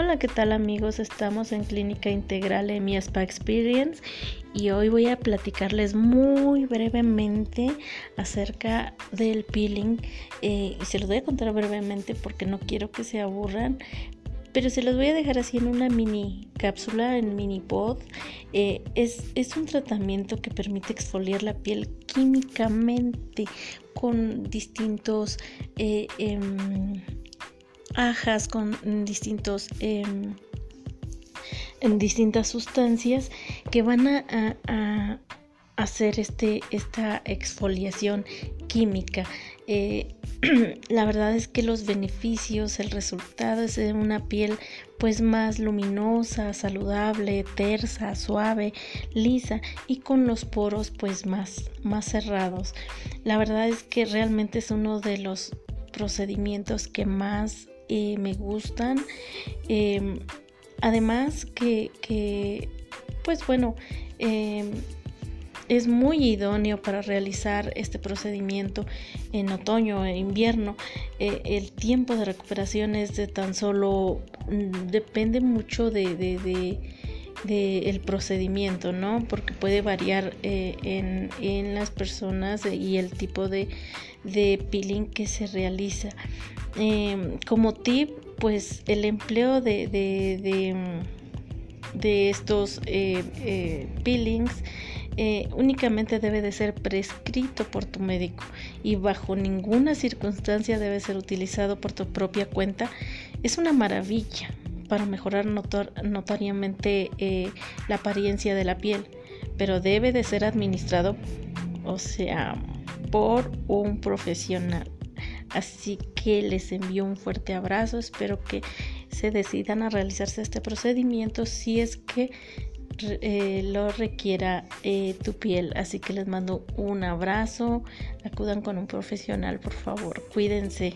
Hola, ¿qué tal amigos? Estamos en Clínica Integral EMI Spa Experience y hoy voy a platicarles muy brevemente acerca del peeling eh, se los voy a contar brevemente porque no quiero que se aburran pero se los voy a dejar así en una mini cápsula, en mini pod. Eh, es, es, un tratamiento que permite exfoliar la piel químicamente con distintos eh, em, ajas con distintos em, en distintas sustancias que van a, hacer este, esta exfoliación química. Eh, la verdad es que los beneficios, el resultado es de una piel pues más luminosa, saludable, tersa, suave, lisa y con los poros pues más, más cerrados. La verdad es que realmente es uno de los procedimientos que más eh, me gustan. Em, además que, pues bueno, em, es muy idóneo para realizar este procedimiento en otoño, en invierno. Eh, el tiempo de recuperación es de tan solo, mm, depende mucho de, el procedimiento, ¿no? Porque puede variar eh, en, en, las personas y el tipo de, de peeling que se realiza. Em, como tip, pues el empleo de, de, de, estos eh, eh, peelings eh, únicamente debe de ser prescrito por tu médico y bajo ninguna circunstancia debe ser utilizado por tu propia cuenta. Es una maravilla para mejorar notoriamente la apariencia de la piel, pero debe de ser administrado, o sea, por un profesional. Así que les envío un fuerte abrazo. Espero que se decidan a realizarse este procedimiento si es que eh, lo requiera eh, tu piel. Así que les mando un abrazo. Acudan con un profesional, por favor. Cuídense.